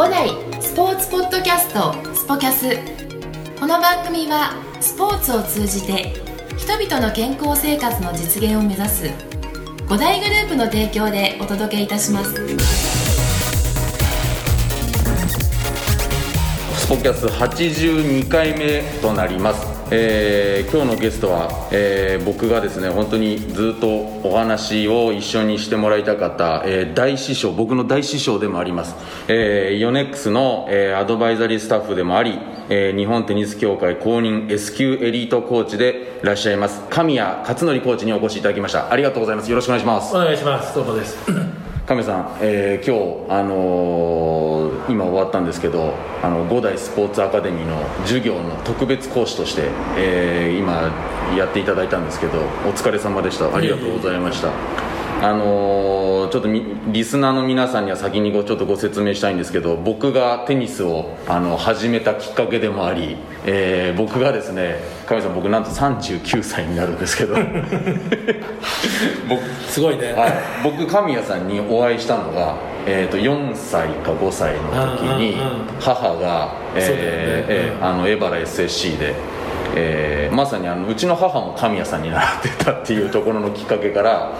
五代スポーツポッドキャストスポキャス。この番組はスポーツを通じて人々の健康生活の実現を目指す五大グループの提供でお届けいたします。スポキャス82回目となります。えー、今日のゲストは、えー、僕がですね本当にずっとお話を一緒にしてもらいたかった、えー、大師匠僕の大師匠でもあります、えー、ヨネックスの、えー、アドバイザリースタッフでもあり、えー、日本テニス協会公認 S 級エリートコーチでいらっしゃいます神谷勝則コーチにお越しいただきました。ありがとうございます。よろしくお願いします。お願いします。どうもです。亀さん、えー、今日、あのー、今終わったんですけどあの五代スポーツアカデミーの授業の特別講師として、えー、今やっていただいたんですけどお疲れ様でしたありがとうございました。あのー、ちょっとリスナーの皆さんには先にごちょっとご説明したいんですけど僕がテニスをあの始めたきっかけでもあり、えー、僕がですね神さん僕なんと39歳になるんですけど。僕すごいね、はい、僕神谷さんにお会いしたのが、えーと、4歳か5歳の時に母が、えー、あのエバラ SSC で。えー、まさにあのうちの母も神谷さんに習ってたっていうところのきっかけから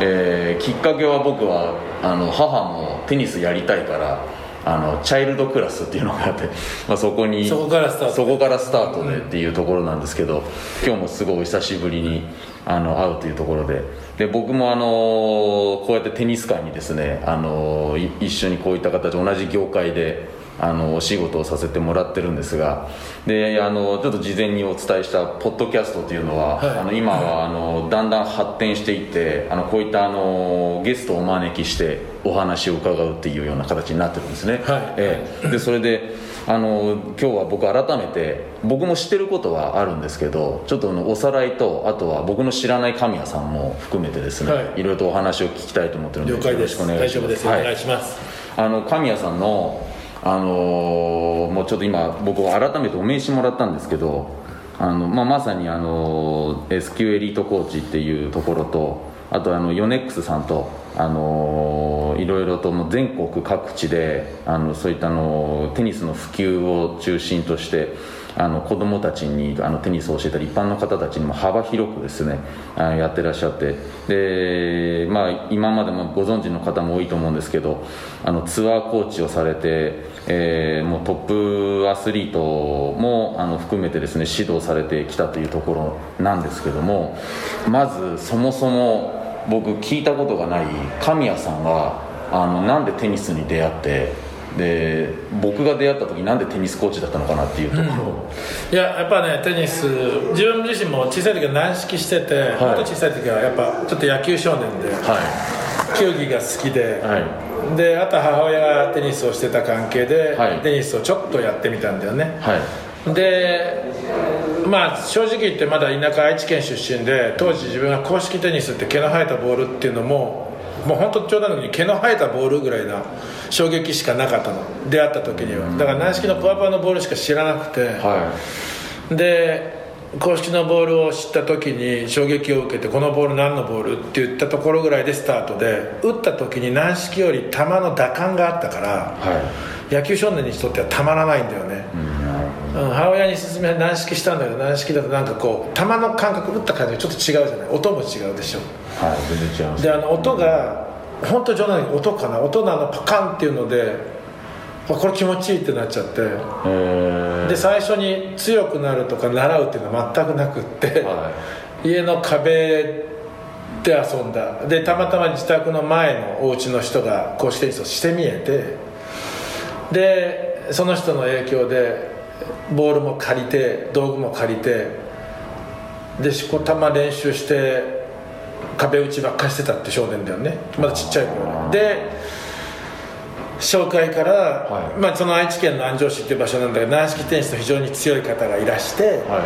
えー、きっかけは僕はあの母もテニスやりたいからあのチャイルドクラスっていうのがあって、まあ、そこにそこからスタート。そこからスタートでっていうところなんですけど、うん、今日もすごい久しぶりにあの会うというところで。で僕もあのこうやってテニス界にですねあの一緒にこういった形同じ業界であのお仕事をさせてもらってるんですがであのちょっと事前にお伝えしたポッドキャストというのは、はい、あの今はあのだんだん発展していってあのこういったあのゲストをお招きしてお話を伺うっていうような形になってるんですね、はい、ええ、でそれであの今日は僕改めて僕も知ってることはあるんですけどちょっとおさらいとあとは僕の知らない神谷さんも含めてですね、はい、いろいろとお話を聞きたいと思ってるのでよろしくお願いします、はい、お願いします。あの神谷さんのあのー、もうちょっと今僕改めてお名刺もらったんですけどあの、まあ、まさに、あの S 級エリートコーチっていうところとあとあのヨネックスさんと、あのー、いろいろとも全国各地であのそういったのテニスの普及を中心としてあの子供たちにあのテニスを教えたり一般の方たちにも幅広くですねあのやってらっしゃって。で、まあ、今までもご存知の方も多いと思うんですけどあのツアーコーチをされて、えー、もうトップアスリートもあの含めてですね指導されてきたというところなんですけどもまずそもそも僕聞いたことがない神谷さんがあのなんでテニスに出会ってで僕が出会った時なんでテニスコーチだったのかなっていうところ、うん、いややっぱねテニス自分自身も小さい時は軟式してて、はい、もっと小さい時はやっぱちょっと野球少年で、はい、球技が好きで、はい、であと母親がテニスをしてた関係で、はい、テニスをちょっとやってみたんだよね、でまあ正直言ってまだ田舎愛知県出身で当時自分が公式テニスって毛の生えたボールっていうのももう本当冗談のに毛の生えたボールぐらいな衝撃しかなかったの。出会った時には。だから軟式のパワパワのボールしか知らなくて、はい、で公式のボールを知った時に衝撃を受けてこのボール何のボールって言ったところぐらいでスタートで打った時に軟式より球の打感があったから、はい、野球少年にとってはたまらないんだよね、うん、母親に勧め軟式したんだけど軟式だとなんかこう球の感覚打った感じがちょっと違うじゃない。音も違うでしょ。はい全然違います。であの音が本当冗談に音かな音のあのパカンっていうのでこれ気持ちいいってなっちゃって。で最初に強くなるとか習うっていうのは全くなくって、はい、家の壁で遊んだ。でたまたま自宅の前のお家の人が公式テニスをしてみえて。でその人の影響でボールも借りて道具も借りて。でしこたま練習して壁打ちばっかりしてたって少年だよね。まだちっちゃい頃で紹介から、はい、まあ、その愛知県の安城市っていう場所なんだけど軟式テニスの非常に強い方がいらして、は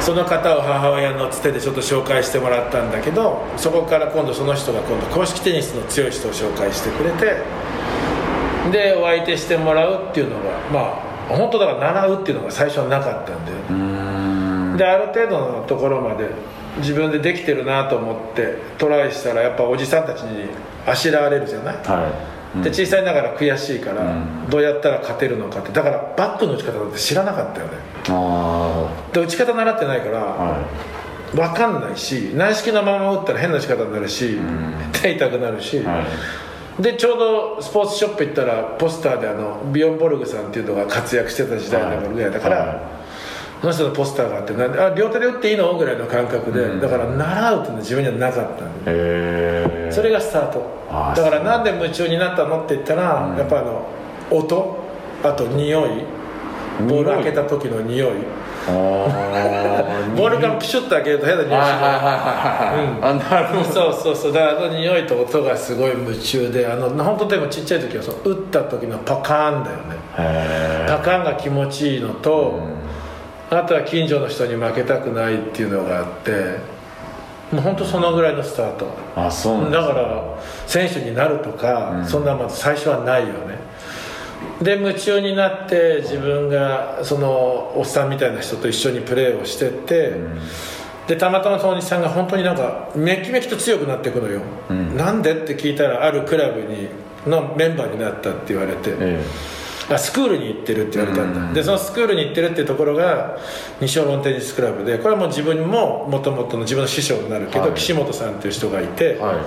い、その方を母親のつてでちょっと紹介してもらったんだけどそこから今度その人が今度公式テニスの強い人を紹介してくれてでお相手してもらうっていうのがまあ本当だから習うっていうのが最初はなかったんだよである程度のところまで自分でできてるなと思ってトライしたらやっぱおじさんたちにあしらわれるじゃない、はい。で小さいながら悔しいから、どうやったら勝てるのかって。だからバックの打ち方なんて知らなかったよね。で打ち方習ってないから、はい。分かんないし軟式のまま打ったら変な打ち方になるし、手痛くなるし、はい、でちょうどスポーツショップ行ったらポスターであのビヨンボルグさんっていうのが活躍してた時代だからぐらい。だから、はい、その人のポスターがあってなんであ両手で打っていいの？ぐらいの感覚で、うん、だから習うっていうのは自分にはなかったんでそれがスタート。だからなんで夢中になったの？って言ったら、うん、やっぱあの音あと匂い。ボール開けた時の 匂い。ボールからプシュッと開けると変な匂いするはいはいはいはい、なるほど。そうそうそう。だからあの匂いと音がすごい夢中であの本当でもちっちゃい時はそう打った時のパカーンだよね。パカーンが気持ちいいのと、うん、あとは近所の人に負けたくないっていうのがあってもう本当そのぐらいのスタート。あそうだから選手になるとか、うん、そんなまず最初はないよね。で夢中になって自分がそのおっさんみたいな人と一緒にプレーをしてって、うん、でたまたまそのおじさんが本当になんかめきめきと強くなっていくのよ、うん、なんで？って聞いたらあるクラブにのメンバーになったって言われて、ええ、あスクールに行ってるって言われたんだ、うん、でそのスクールに行ってるっていうところが西小ロンテニスクラブでこれはもう自分ももともとの自分の師匠になるけど、はい、岸本さんっていう人がいて、は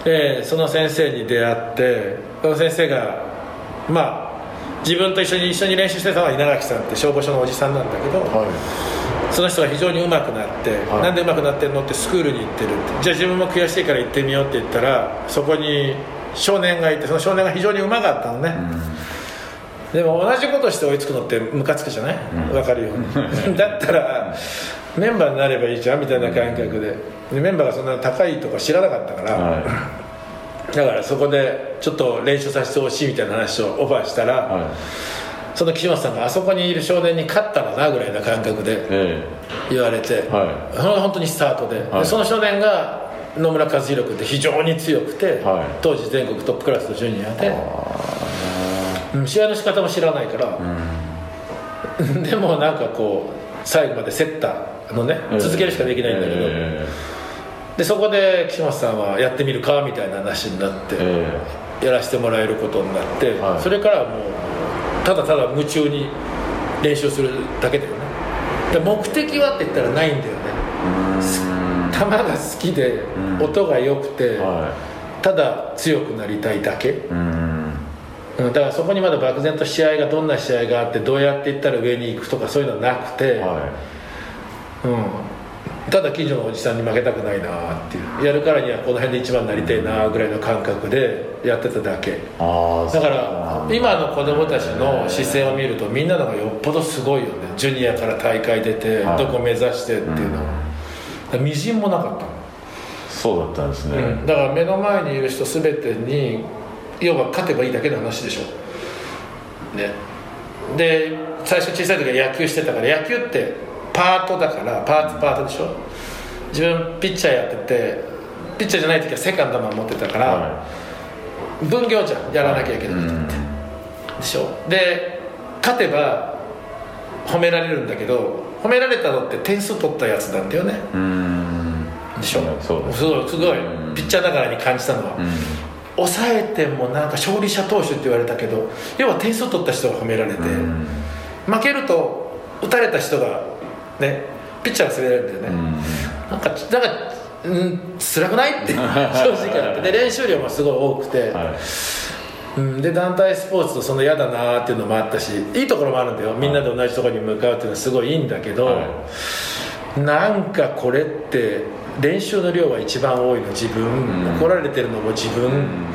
い、でその先生に出会ってその先生がまあ自分と一緒に一緒に練習してたのは稲垣さんって消防署のおじさんなんだけど、はい、その人が非常に上手くなって、はい、なんで上手くなってるのってスクールに行ってるって。じゃあ自分も悔しいから行ってみようって言ったらそこに少年がいてその少年が非常に上手かったのね、うん、でも同じことして追いつくのってムカつくじゃない、うん、分かるよ。だったらメンバーになればいいじゃんみたいな感覚で。でメンバーがそんな高いとか知らなかったから、はい。だからそこでちょっと練習させてほしいみたいな話をオファーしたら、はい、その岸本さんがあそこにいる少年に勝ったらなぐらいな感覚で言われて、はい、それが本当にスタートで。はい、でその少年が野村和弘君って非常に強くて、はい、当時全国トップクラスのジュニアで、うん、試合の仕方も知らないから、うん、でもなんかこう最後まで競ったのね、続けるしかできないんだけど、えーでそこで岸本さんはやってみるかみたいな話になって、やらせてもらえることになって、はい、それからもうただただ夢中に練習するだけだよね。で目的はって言ったらないんだよね。球が好きで音が良くて、はい、ただ強くなりたいだけだからそこにまだ漠然と試合がどんな試合があってどうやっていったら上に行くとかそういうのはなくて、はい、うん。ただ近所のおじさんに負けたくないなっていう。やるからにはこの辺で一番になりたいなぐらいの感覚でやってただけ。だから今の子供たちの姿勢を見るとみんなのがよっぽどすごいよね。ジュニアから大会出てどこ目指してっていうのは、うん、みじんもなかったそうだったんですね、うん、だから目の前にいる人全てに要は勝てばいいだけの話でしょ。ね。で最初小さい時は野球してたから野球ってパートだからパーツパートでしょ。自分ピッチャーやっててピッチャーじゃない時はセカンドマン持ってたから、はい、分業じゃん。やらなきゃいけない。って、はい、でしょ。で勝てば褒められるんだけど褒められたのって点数取ったやつなんだよね。でしょ。そうすごいすごい。ピッチャーながらに感じたのは抑えてもなんか勝利者投手って言われたけど要は点数取った人が褒められて負けると打たれた人がねピッチャーが滑れるんだよね、うん、なんかなんかうん辛くない？って 正直あって。で練習量もすごい多くて、はい、うん、で団体スポーツとその嫌だなっていうのもあったしいいところもあるんだよ。みんなで同じところに向かうっていうのはすごいいいんだけど、はい、なんかこれって練習の量が一番多いの自分、うん、怒られてるのも自分、うん。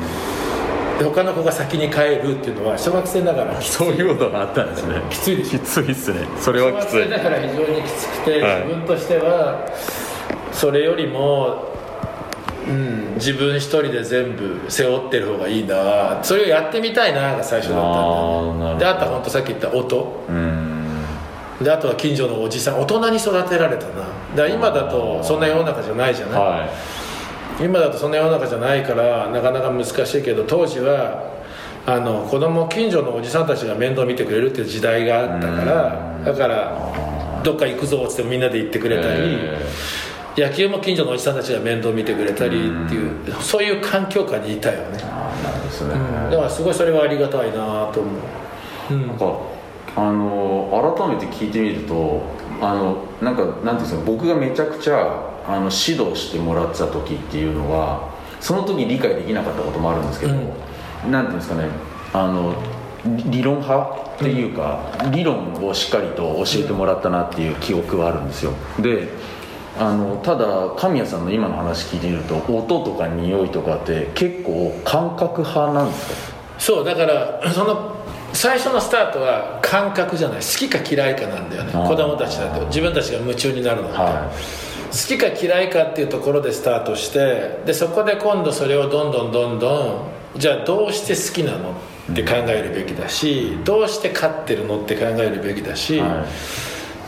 で他の子が先に帰るっていうのは小学生ながらそういうことがあったんですね。きついでしょ。きついっすね。それはきつい。小学生だから非常にきつくて、はい、自分としてはそれよりもうん、自分一人で全部背負ってる方がいいな。それをやってみたいなが最初だったんだ、ね、であとは本当さっき言った音であとは近所のおじさん大人に育てられたな。だ今だとそんな世の中じゃないじゃない、はい。今だとそんな世の中じゃないからなかなか難しいけど当時はあの子供近所のおじさんたちが面倒見てくれるっていう時代があったからだからどっか行くぞっつってみんなで行ってくれたり野球も近所のおじさんたちが面倒見てくれたりっていうそういう環境下にいたよね。ですね、だからすごいそれはありがたいなと思う、なんかあの改めて聞いてみるとあのなんかなんていうんですか僕がめちゃくちゃあの指導してもらってた時っていうのはその時理解できなかったこともあるんですけど、うん、なんていうんですかねあの理論派っていうか、うん、理論をしっかりと教えてもらったなっていう記憶はあるんですよ。であのただ神谷さんの今の話聞いてみると音とか匂いとかって結構感覚派なんですか？そうだからその最初のスタートは感覚じゃない。好きか嫌いかなんだよね。子供たちだと。自分たちが夢中になるのって、はい、好きか嫌いかっていうところでスタートしてでそこで今度それをどんどんどんどんじゃあどうして好きなのって考えるべきだし、うん、どうして勝ってるのって考えるべきだし、は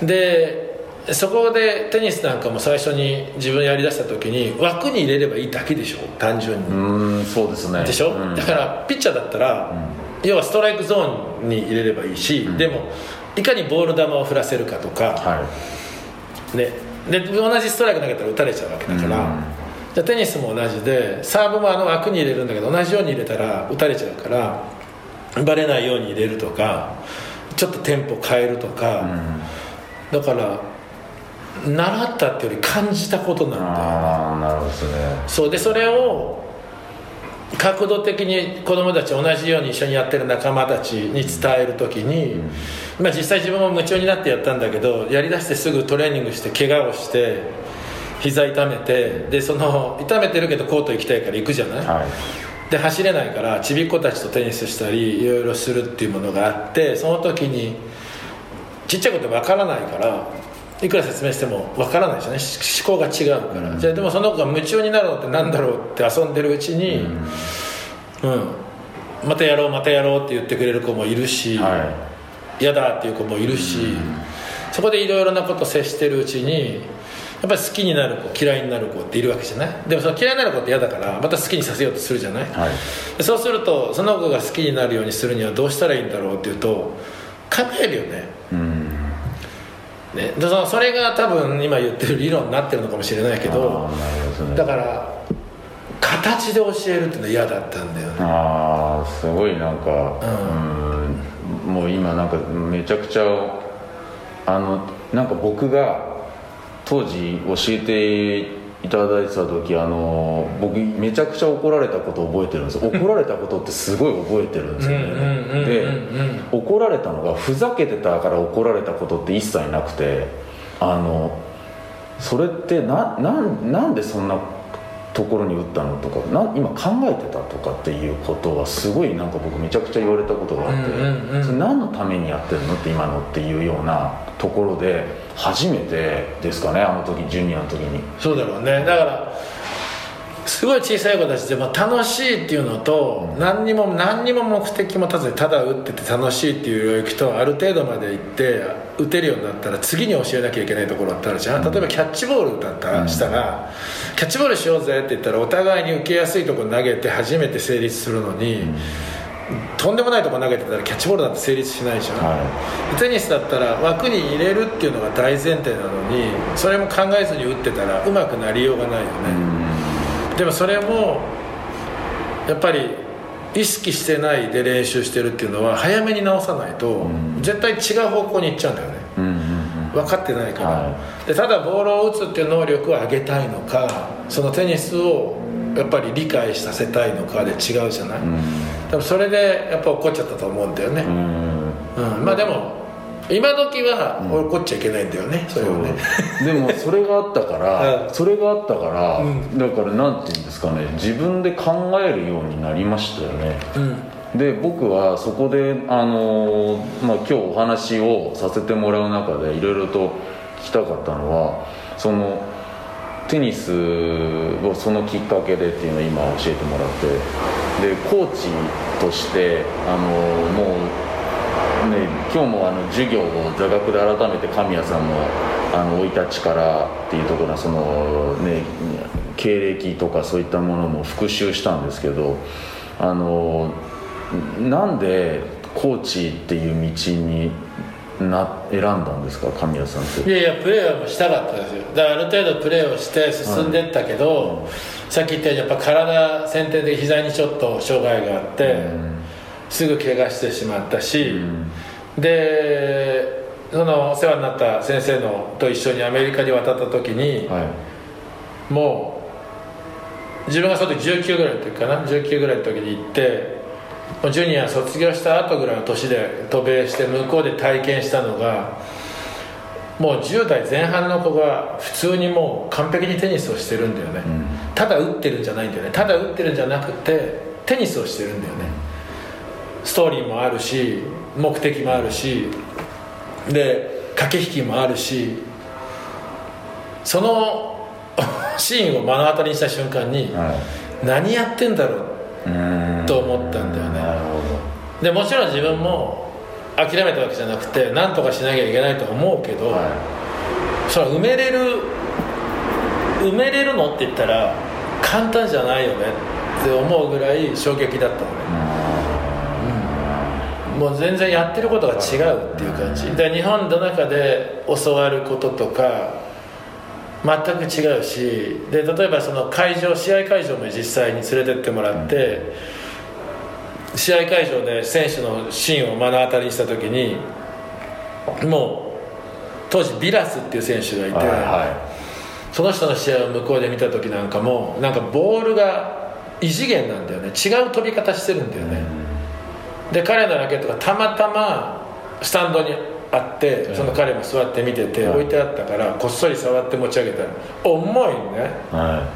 い、でそこでテニスなんかも最初に自分やりだした時に枠に入れればいいだけでしょ。単純に。うんそうですね。でしょ、うん、だからピッチャーだったら、うん、要はストライクゾーンに入れればいいし、うん、でもいかにボール球を振らせるかとか、はい、ね、で同じストライク投げたら打たれちゃうわけだから、じゃテニスも同じでサーブもあの枠に入れるんだけど同じように入れたら打たれちゃうからバレないように入れるとかちょっとテンポ変えるとか、だから習ったっていうより感じたことなんだよね。ああなるほどですね。そう。でそれを角度的に子供たち同じように一緒にやってる仲間たちに伝える時に、うん、まあ、実際自分も夢中になってやったんだけどやりだしてすぐトレーニングして怪我をして膝痛めてでその痛めてるけどコート行きたいから行くじゃない、はい、で走れないからちびっ子たちとテニスしたりいろいろするっていうものがあってその時にちっちゃいことわからないからいくら説明してもわからないですよね思考が違うから、うん、じゃあでもその子が夢中になるのって何だろうって遊んでるうちに、うん、うん、またやろうまたやろうって言ってくれる子もいるし、はい、嫌だっていう子もいるし、うん、そこでいろいろなこと接してるうちにやっぱり好きになる子嫌いになる子っているわけじゃない？でもその嫌いになる子って嫌だからまた好きにさせようとするじゃない、はい、そうするとその子が好きになるようにするにはどうしたらいいんだろうっていうと考えるよね、うんね、でそそれが多分今言ってる理論になってるのかもしれないけど、ね、だから形で教えるっていうのは嫌だったんだよね。ああすごいなんか、うん、もう今なんかめちゃくちゃあのなんか僕が当時教えていただいてた時あの僕めちゃくちゃ怒られたことを覚えてるんです 怒られたことってすごい覚えてるんですよね。で怒られたのがふざけてたから怒られたことって一切なくてあのそれってなななんでそんなところに打ったのとかな今考えてたとかっていうことはすごいなんか僕めちゃくちゃ言われたことがあって、それ何のためにやってるのって今のっていうようなところで初めてですかねあの時ジュニアの時に。そうだろうね。だからすごい小さい子たちでも楽しいっていうのと、うん、何にも何にも目的も立ててただ打ってて楽しいっていう領域とある程度まで行って打てるようになったら次に教えなきゃいけないところだったらじゃん、例えばキャッチボールだったら、したらキャッチボールしようぜって言ったらお互いに受けやすいところ投げて初めて成立するのに、うん。とんでもないとこ投げてたらキャッチボールなんて成立しないじゃん、はい、テニスだったら枠に入れるっていうのが大前提なのにそれも考えずに打ってたらうまくなりようがないよね。でもそれもやっぱり意識してないで練習してるっていうのは早めに直さないと絶対違う方向に行っちゃうんだよね、分かってないから、はい、でただボールを打つっていう能力を上げたいのかそのテニスをやっぱり理解させたいのかで違うじゃない、多分それでやっぱ怒っちゃったと思うんだよね。うん、まあでも今時は怒っちゃいけないんだよね、それをね。でもそれがあったから それがあったから、だからなんていうんですかね自分で考えるようになりましたよね、うん、で僕はそこであの、まあ、今日お話をさせてもらう中でいろいろと聞きたかったのはそのテニスをそのきっかけでっていうのを今教えてもらってでコーチとしてあのもうね今日もあの授業を座学で改めて神谷さんのあの生い立ちからっていうところはそのね経歴とかそういったものも復習したんですけどあのなんでコーチっていう道にな選んだんですか神谷さんって？いやいやプレーはしたかったですよ。だからある程度プレーをして進んでったけど、はいさっき言ったようにやっぱ体先天で膝にちょっと障害があって、うん、すぐ怪我してしまったし、うん、でそのお世話になった先生のと一緒にアメリカに渡った時に、はい、もう自分がその時19ぐらいの時かな19ぐらいの時に行ってジュニア卒業した後ぐらいの年で渡米して向こうで体験したのがもう10代前半の子が普通にもう完璧にテニスをしてるんだよね、うん、ただ打ってるんじゃないんだよね。ただ打ってるんじゃなくてテニスをしてるんだよねストーリーもあるし目的もあるしで駆け引きもあるしその シーンを目の当たりにした瞬間に、はい、何やってんだろう？と思ったんだよね。でもちろん自分も諦めたわけじゃなくて何とかしなきゃいけないと思うけど、はい、それ埋めれる埋めれるのって言ったら簡単じゃないよねって思うぐらい衝撃だったのね、うん、もう全然やってることが違うっていう感じ。で日本の中で教わることとか全く違うしで例えばその会場試合会場も実際に連れてってもらって、うん試合会場で選手のシーンを目の当たりにした時にもう当時ビラスっていう選手がいて、はいはい、その人の試合を向こうで見た時なんかもなんかボールが異次元なんだよね。違う飛び方してるんだよね、うん、で彼のラケットがたまたまスタンドにあってその彼も座って見てて置いてあったからこっそり触って持ち上げた。ら重いね、は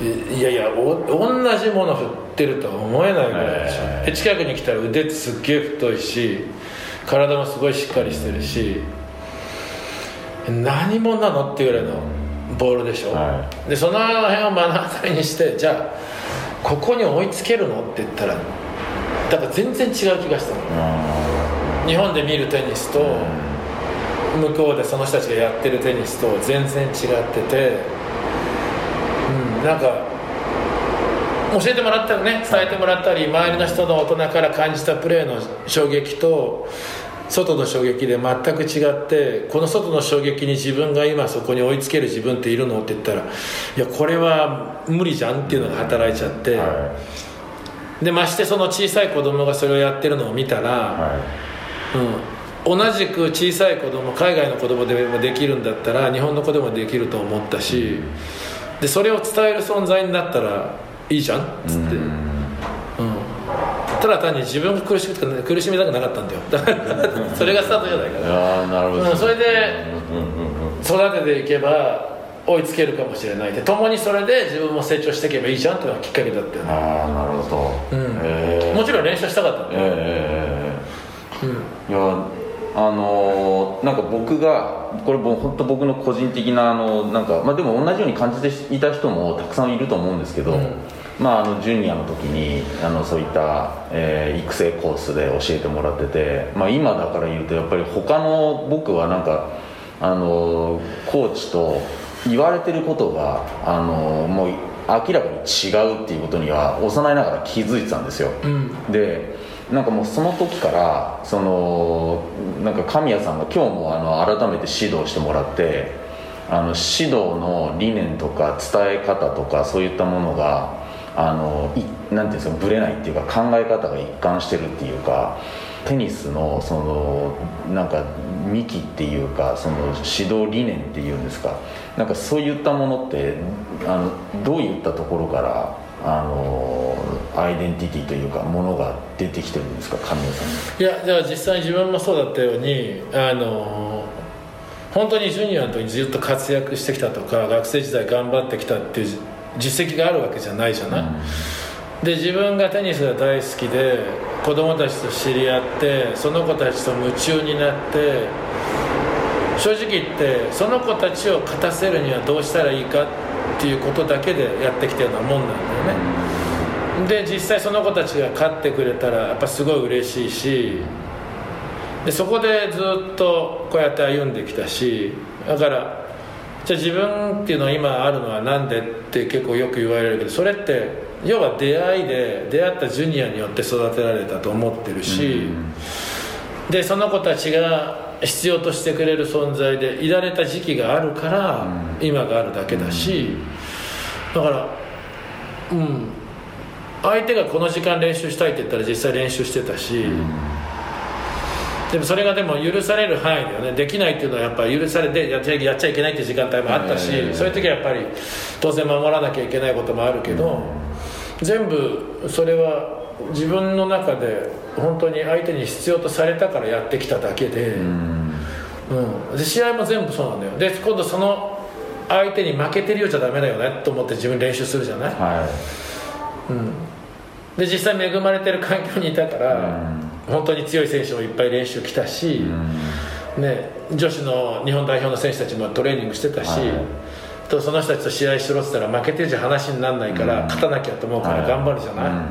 い。いやいやお同じもの振ってるとは思えないぐらいでしょ、で近くに来たら腕ってすっげえ太いし体もすごいしっかりしてるし何者なのっていうぐらいのボールでしょ、はい、でその辺を目の当たりにしてじゃあここに追いつけるの？って言ったらだから全然違う気がしたの。日本で見るテニスと向こうでその人たちがやってるテニスと全然違っててなんか教えてもらったりね。伝えてもらったり周りの人の大人から感じたプレーの衝撃と外の衝撃で全く違ってこの外の衝撃に自分が今そこに追いつける自分っているのって言ったらいやこれは無理じゃんっていうのが働いちゃって、はい、でましてその小さい子供がそれをやってるのを見たら、はい、うん、同じく小さい子供海外の子供でもできるんだったら日本の子でもできると思ったし。うん。でそれを伝える存在になったらいいじゃん？っつって、うん、ただ単に自分が苦しく苦しみたくなかったんだよ。だからそれがスタートじゃないかななるほど、うん、それで育てていけば追いつけるかもしれないで共にそれで自分も成長していけばいいじゃんっていうのがきっかけだったよね。ああなるほど、うん、もちろん練習したかったんだよ、えー、うん、いやあのー、なんか僕がこれも本当僕の個人的なあのなんか、まあ、でも同じように感じていた人もたくさんいると思うんですけど、うん、まあ、あのジュニアの時にあのそういった、えー、育成コースで教えてもらってて、まあ、今だから言うとやっぱり他の僕はなんかあのコーチと言われてることがあのもう明らかに違うっていうことには幼いながら気づいてたんですよ、うん、でなんかもうその時からそのなんか神谷さんが今日もあの改めて指導してもらってあの指導の理念とか伝え方とかそういったものがあのいなんていうんですかぶれないっていうか考え方が一貫してるっていうかテニスのそのなんか幹っていうかその指導理念っていうんですか。なんかそういったものってあのどういったところからあのアイデンティティというかものが出てきてるんですか神谷さん。いやじゃあ実際自分もそうだったようにあの本当にジュニアの時にずっと活躍してきたとか学生時代頑張ってきたっていう実績があるわけじゃないじゃない、うん、で自分がテニスが大好きで子供たちと知り合ってその子たちと夢中になって正直言ってその子たちを勝たせるにはどうしたらいいかっていうことだけでやってきたようなもんなんだよね。で実際その子たちが勝ってくれたらやっぱすごい嬉しいしでそこでずっとこうやって歩んできたしだからじゃあ自分っていうのは今あるのは何でって結構よく言われるけどそれって要は出会いで出会ったジュニアによって育てられたと思ってるし、でその子たちが必要としてくれる存在でいられた時期があるから、今があるだけだし、だからうん。相手がこの時間練習したいって言ったら実際練習してたし、うん。でもそれがでも許される範囲ではね。できないっていうのはやっぱ許されてやっちゃやっちゃいけないっていう時間帯もあったし、そういう時はやっぱり当然守らなきゃいけないこともあるけど、全部それは自分の中で本当に相手に必要とされたからやってきただけで,、うん。で試合も全部そうなんだよ。で今度その相手に負けてるようじゃダメだよねと思って自分練習するじゃない、はい。うん、で実際恵まれてる環境にいたから、うん。本当に強い選手もいっぱい練習来たし、ね、女子の日本代表の選手たちもトレーニングしてたし、はい、とその人たちと試合しろって言ったら負けてじゃ話にならないから、勝たなきゃと思うから頑張るじゃな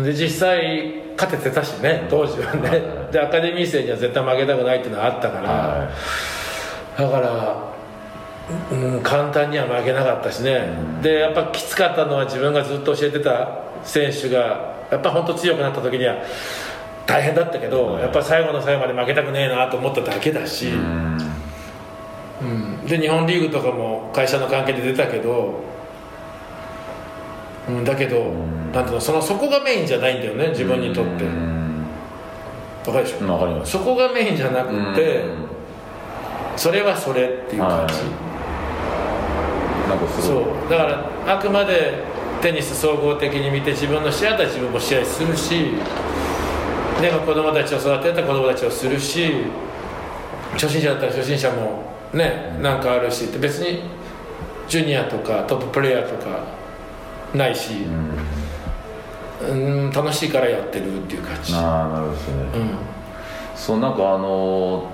い、で実際勝ててたしね当時はね、でアカデミー生には絶対負けたくないっていうのはあったから、だからうん、簡単には負けなかったしね、でやっぱきつかったのは自分がずっと教えてた選手がやっぱ本当強くなった時には大変だったけど、やっぱ最後の最後まで負けたくねえなと思っただけだし、うん、で日本リーグとかも会社の関係で出たけど、うん、だけど、なんていうのそのそこがメインじゃないんだよね自分にとって。わかるでしょ？かります。そこがメインじゃなくてそれはそれっていう感じ、なんかそう。だからあくまでテニス総合的に見て自分の試合だったら自分も試合するしで子供たちを育てた子供たちをするし初心者だったら初心者もねなんかあるし別にジュニアとかトッププレーヤーとかないし、うん、楽しいからやってるっていう感じ。ああなるほどですね、うん、そうなんかあの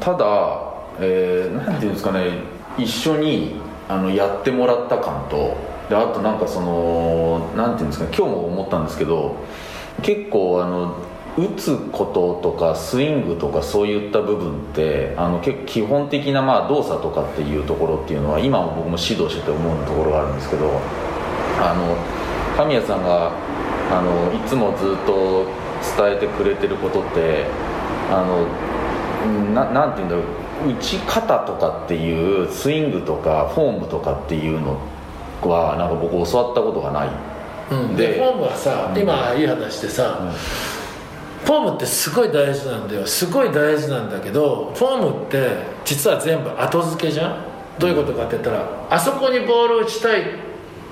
ただ、えー、なんていうんですかね一緒にあのやってもらった感とであとなんかそのなんていうんですか今日も思ったんですけど結構あの打つこととかスイングとかそういった部分ってあの結構基本的なまあ動作とかっていうところっていうのは今も僕も指導してて思うところがあるんですけどあの神谷さんがあのいつもずっと伝えてくれてることってあのななんていうんだろう打ち方とかっていうスイングとかフォームとかっていうのはなんか僕教わったことがない、うん、でフォームはさ、うん、今いい話でさ、うん、フォームってすごい大事なんだよ。すごい大事なんだけどフォームって実は全部後付けじゃん？どういうことかって言ったらあそこにボールを打ちたいっ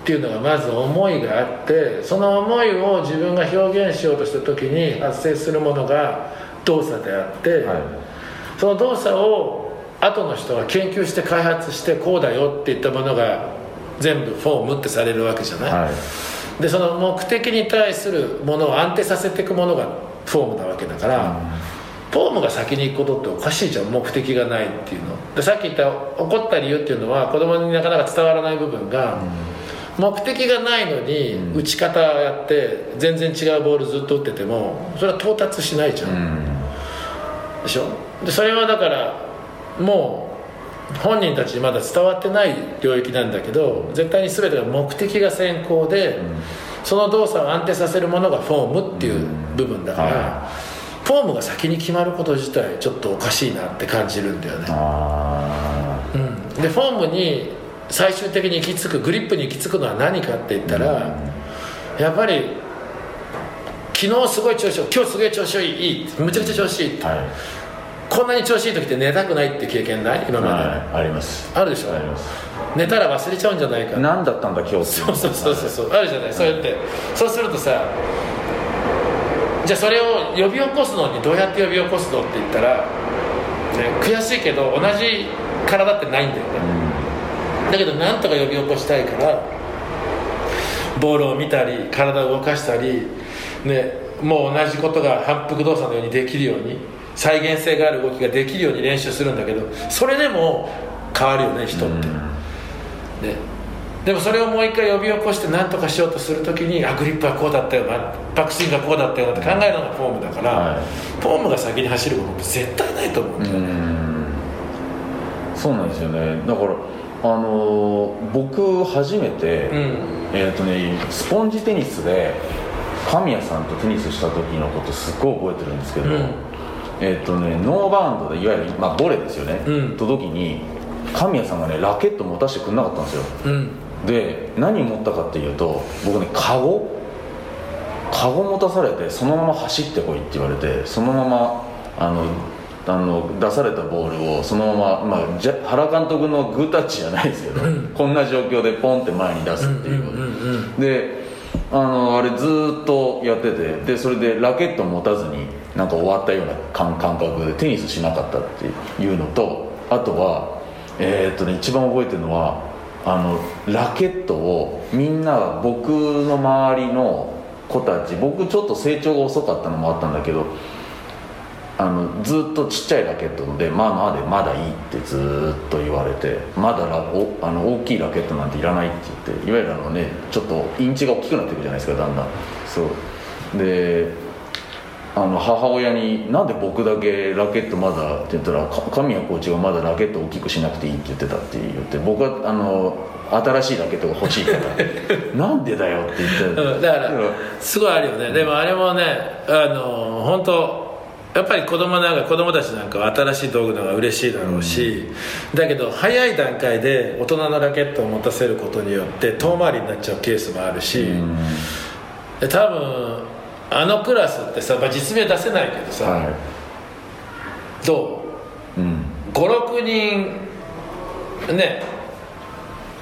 ていうのがまず思いがあってその思いを自分が表現しようとした時に発生するものが動作であって、はい、その動作を後の人が研究して開発してこうだよっていったものが全部フォームってされるわけじゃない、はい、でその目的に対するものを安定させていくものがフォームなわけだから、フォームが先に行くことっておかしいじゃん目的がないっていうの。でさっき言った怒った理由っていうのは子供になかなか伝わらない部分が、目的がないのに打ち方やって全然違うボールずっと打っててもそれは到達しないじゃん、でしょ？でそれはだからもう本人たちにまだ伝わってない領域なんだけど絶対に全てが目的が先行で、その動作を安定させるものがフォームっていう部分だから、うん、フォームが先に決まること自体ちょっとおかしいなって感じるんだよね、うん、でフォームに最終的に行き着くグリップに行き着くのは何かって言ったら、やっぱり昨日すごい調子いい今日すごい調子いいむちゃくちゃ調子いいって、はいこんなに調子いい時って寝たくないって経験ない？今まで、はい、あります。あるでしょ？あります。寝たら忘れちゃうんじゃないか何だったんだ今日そうそうそうそうあるじゃない、そうやって。そうするとさじゃあそれを呼び起こすのにどうやって呼び起こすのって言ったら、ね、悔しいけど同じ体ってないんだよね、うん、だけどなんとか呼び起こしたいからボールを見たり体を動かしたり、ね、もう同じことが反復動作のようにできるように再現性がある動きができるように練習するんだけどそれでも変わるよね人って、ね、でもそれをもう一回呼び起こして何とかしようとするときにあグリップはこうだったよなバックスイングがこうだったよなって考えるのがフォームだから、はい、フォームが先に走ることって絶対ないと思うんだよね。そうなんですよね。だからあのー、僕初めて、うん、えっ、ー、とねスポンジテニスで神谷さんとテニスした時のことすっごい覚えてるんですけど、うんえっ、ー、とねノーバウンドでいわゆる、まあ、ボレですよね、うん、と時に神谷さんがねラケット持たせてくれなかったんですよ、うん、で何持ったかっていうと僕ねカゴ？カゴ持たされてそのまま走ってこいって言われてそのままあのあの出されたボールをそのまま、まあ、じゃ原監督のグータッチじゃないですけど、うん、こんな状況でポンって前に出すっていう,、であのあれずっとやっててでそれでラケット持たずになんか終わったような感覚でテニスしなかったっていうのとあとはえー、っとね一番覚えてるのはあのラケットをみんな僕の周りの子たち僕ちょっと成長が遅かったのもあったんだけどあのずっとちっちゃいラケットでまあまあでまだいいってずっと言われてまだラおあの大きいラケットなんていらないって言っていわゆるあのねちょっとインチが大きくなっていくじゃないですかだんだん。そう。であの母親に「なんで僕だけラケットまだ」って言ったら神谷コーチがまだラケット大きくしなくていいって言ってたって言って僕はあの新しいラケットが欲しいから なんでだよって言って、うん、だからすごいあるよね。でもあれもねあの本当やっぱり子供なんか子供たちなんかは新しい道具の方が嬉しいだろうし、うん、だけど早い段階で大人のラケットを持たせることによって遠回りになっちゃうケースもあるし、うん、多分あのクラスってさ、まあ、実名出せないけどさ、はい、どう、うん、56人ね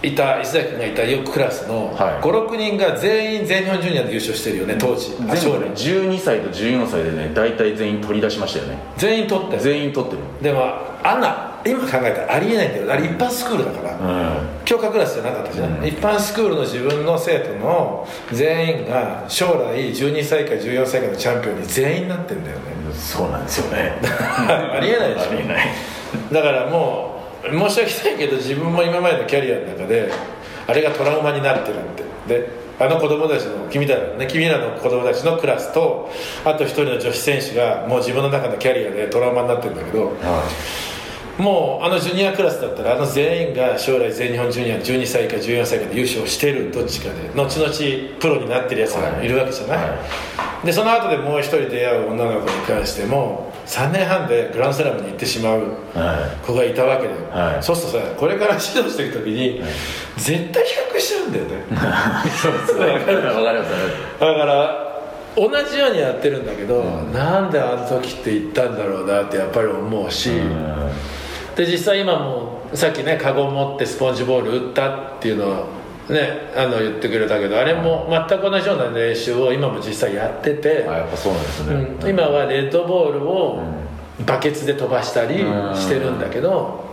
いた石崎君がいたクラスの56人が全員全日本ジュニアで優勝してるよね当時。全部ね12歳と14歳でね大体全員取り出しましたよね。全員取って。全員取ってる。でもあんな今考えたらありえないんだよ。あれ一般スクールだから、うん、教科クラスじゃなかったじゃん、うん、一般スクールの自分の生徒の全員が将来12歳か14歳かのチャンピオンに全員なってんだよね。そうなんですよね。ありえないでしょ。ありえない。だからもう申し訳ないけど自分も今までのキャリアの中であれがトラウマになってるって。であの子供たちの君らのね君らの子供たちのクラスとあと一人の女子選手がもう自分の中のキャリアでトラウマになってるんだけど、はいもうあのジュニアクラスだったらあの全員が将来全日本ジュニア12歳か14歳かで優勝してるどっちかで後々プロになってるやつがい。るわけじゃない、はい、でその後でもう一人出会う女の子に関しても3年半でグランスラムに行ってしまう子がいたわけで、はい、そうするとさこれから指導していく時に、はい、絶対比較しちゃうんだよね。そうですね分かる分かりますだから同じようにやってるんだけど、うん、なんであの時って言ったんだろうなってやっぱり思うし、うんで実際今もさっきねカゴ持ってスポンジボール打ったっていうのをねあの言ってくれたけどあれも全く同じような練習を今も実際やっててあやっぱそうなんですね、うん、今はレッドボールをバケツで飛ばしたりしてるんだけど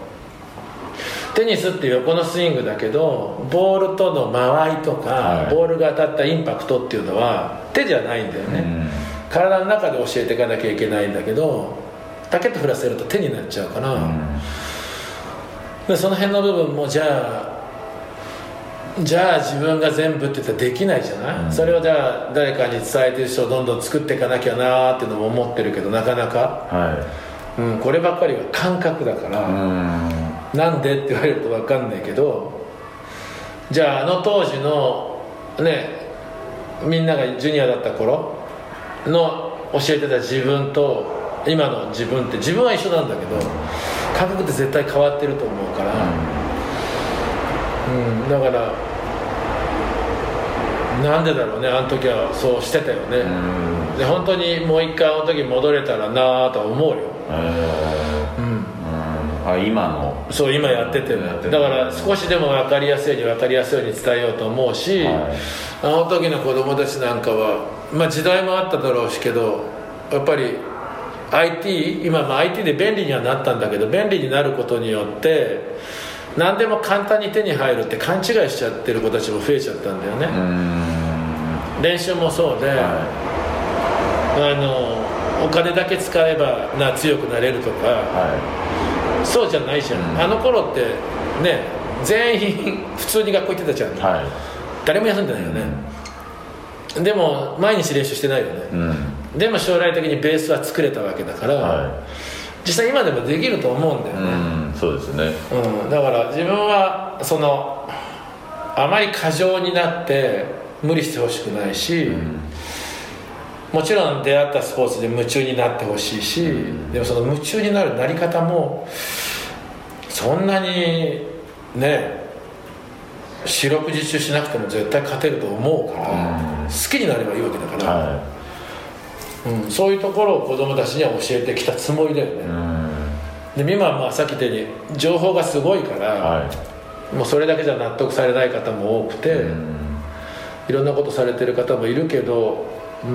テニスって横のスイングだけどボールとの間合いとか、はい、ボールが当たったインパクトっていうのは手じゃないんだよね、体の中で教えていかなきゃいけないんだけどラケット振らせると手になっちゃうから、うん、でその辺の部分もじゃあじゃあ自分が全部って言ったらできないじゃない、うん、それをじゃあ誰かに伝えてる人をどんどん作っていかなきゃなーっていうのも思ってるけどなかなか、はい。うん、こればっかりは感覚だから、うん、なんでって言われると分かんないけどじゃああの当時のねみんながジュニアだった頃の教えてた自分と今の自分って自分は一緒なんだけど感覚って絶対変わってると思うから、うん、だからなんでだろうね。あの時はそうしてたよね、うん、で本当にもう一回あの時戻れたらなあとは思うよ、うん、あ今の。そう今やってても。だから少しでも分かりやすいように分かりやすいように伝えようと思うし、はい、あの時の子供たちなんかはまあ時代もあっただろうしけどやっぱり IT 今も IT で便利にはなったんだけど便利になることによって何でも簡単に手に入るって勘違いしちゃってる子たちも増えちゃったんだよね。練習もそうで、はい、あのお金だけ使えばな強くなれるとか、はい、そうじゃないじゃん、ん、あの頃ってね全員普通に学校行ってたじゃん、はい、誰も休んでないよね、でも毎日練習してないよね、うんでも将来的にベースは作れたわけだから、はい、実際今でもできると思うんだよね、うん、そうですね、うん、だから自分はそのあまり過剰になって無理してほしくないし、うん、もちろん出会ったスポーツで夢中になってほしいし、うん、でもその夢中になるなり方もそんなにね四六時中しなくても絶対勝てると思うから、好きになればいいわけだから、はい、うん、そういうところを子供たちには教えてきたつもりだよね、で今はまあさっき言ったように情報がすごいから、はい、もうそれだけじゃ納得されない方も多くて、いろんなことされてる方もいるけど、う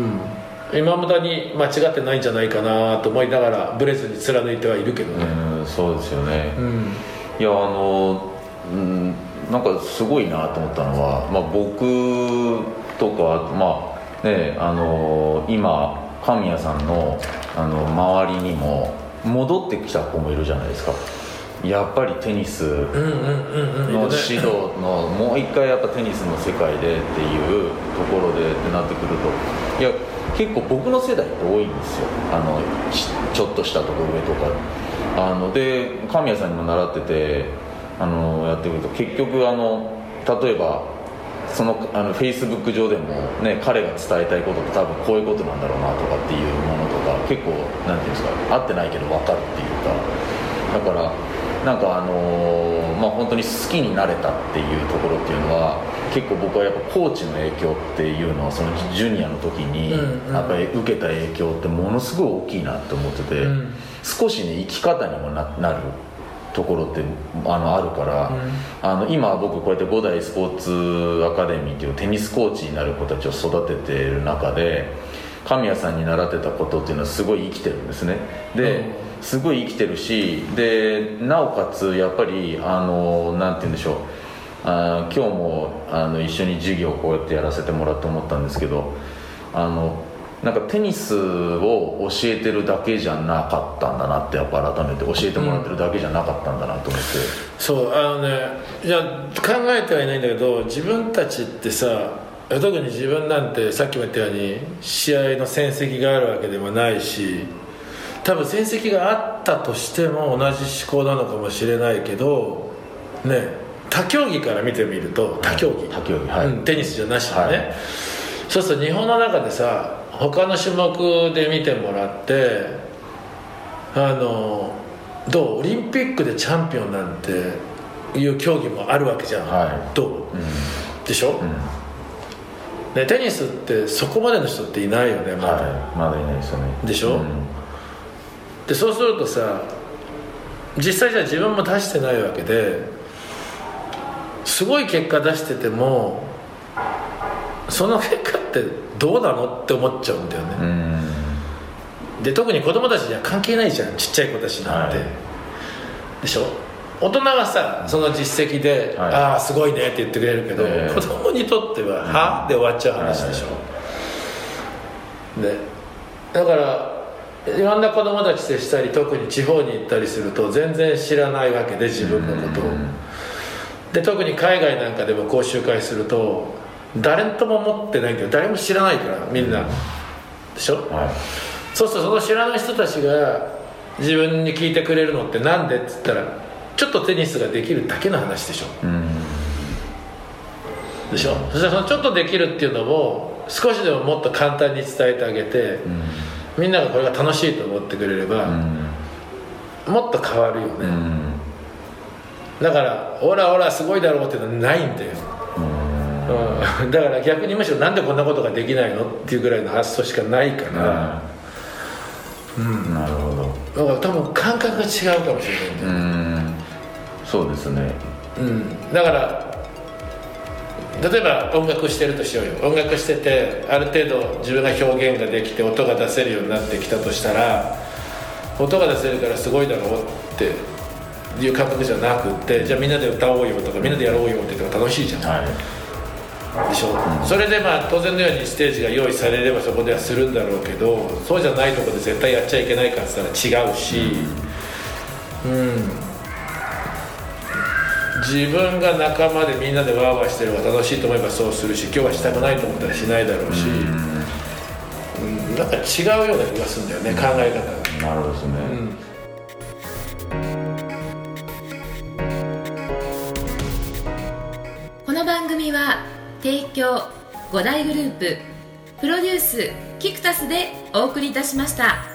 ん、今無駄に間違ってないんじゃないかなと思いながらブレずに貫いてはいるけどね、うそうですよね、うん、いやあの、うん、なんかすごいなと思ったのは、まあ、僕とかまあねあの今神谷さんのあの周りにも戻ってきた子もいるじゃないですか。やっぱりテニスの指導のもう一回やっぱテニスの世界でっていうところでってなってくるといや結構僕の世代って多いんですよ。あのちょっとしたとこ上とか。あので神谷さんにも習っててあのやってくると結局あの例えばそのあのフェイスブック上でも、ね、彼が伝えたいことって多分こういうことなんだろうなとかっていうものとか結構なんていうんですか合ってないけど分かるっていうか。だからなんかあのー、まあ本当に好きになれたっていうところっていうのは結構僕はやっぱコーチの影響っていうのはそのジュニアの時にやっぱり受けた影響ってものすごい大きいなって思ってて、少しね生き方にもなるところってあのあるから、うん、あの今僕こうやって五代スポーツアカデミーっていうテニスコーチになる子たちを育てている中で神谷さんに習ってたことっていうのはすごい生きてるんですね。で、うん、すごい生きてるしでなおかつやっぱりあのなんて言うんでしょう。あ今日もあの一緒に授業をこうやってやらせてもらって思ったんですけどあのなんかテニスを教えてるだけじゃなかったんだなってやっぱ改めて教えてもらってるだけじゃなかったんだなと思って、うん、そうあのねいや考えてはいないんだけど自分たちってさ特に自分なんてさっきも言ったように試合の戦績があるわけでもないし多分戦績があったとしても同じ思考なのかもしれないけどね他競技から見てみると他競技、他競技、はい、うん、テニスじゃなしでね、はい、そうすると日本の中でさ他の種目で見てもらってあのどう？オリンピックでチャンピオンなんていう競技もあるわけじゃん、はい、どう、うん、でしょ、うん、ね、テニスってそこまでの人っていないよねまだ、はい、まだいないですよね。でしょ、うん、でそうするとさ実際じゃ自分も出してないわけですごい結果出しててもその結果ってどうなのって思っちゃうんだよね。で特に子供たちには関係ないじゃんちっちゃい子たちなんて、はい、でしょ？大人はさその実績で「はい、ああすごいね」って言ってくれるけど、えー、子供にとっては「は?」で終わっちゃう話でしょ、でだからいろんな子供たち接したり特に地方に行ったりすると全然知らないわけで自分のことを。で特に海外なんかでも講習会すると誰とも持ってないけど誰も知らないからみんな、でしょ、はい、そうするとその知らない人たちが自分に聞いてくれるのってなんでっつったらちょっとテニスができるだけの話でしょ、うん、でしょ？そしたらそのちょっとできるっていうのを少しでももっと簡単に伝えてあげて、うん、みんながこれが楽しいと思ってくれれば、うん、もっと変わるよね、だから「オラオラすごいだろう」っていうのはないんだようん、だから逆にむしろなんでこんなことができないのっていうぐらいの発想しかないから、うん、うん、なるほど。だから多分感覚が違うかもしれないんだよ。そうですね。うん。だから例えば音楽してるとしようよ。音楽しててある程度自分が表現ができて音が出せるようになってきたとしたら音が出せるからすごいだろうっていう感覚じゃなくってじゃあみんなで歌おうよとかみんなでやろうよって言ったら楽しいじゃん、はいでしょ、うん、それでまあ当然のようにステージが用意されればそこではするんだろうけどそうじゃないとこで絶対やっちゃいけないかっつったら違うし、うん、うん、自分が仲間でみんなでワーワーしてる方が楽しいと思えばそうするし今日はしたくないと思ったらしないだろうし、うん、なんか違うような気がするんだよね、考え方が。なるほどですね、この番組は提供5大グループプロデュースキクタスでお送りいたしました。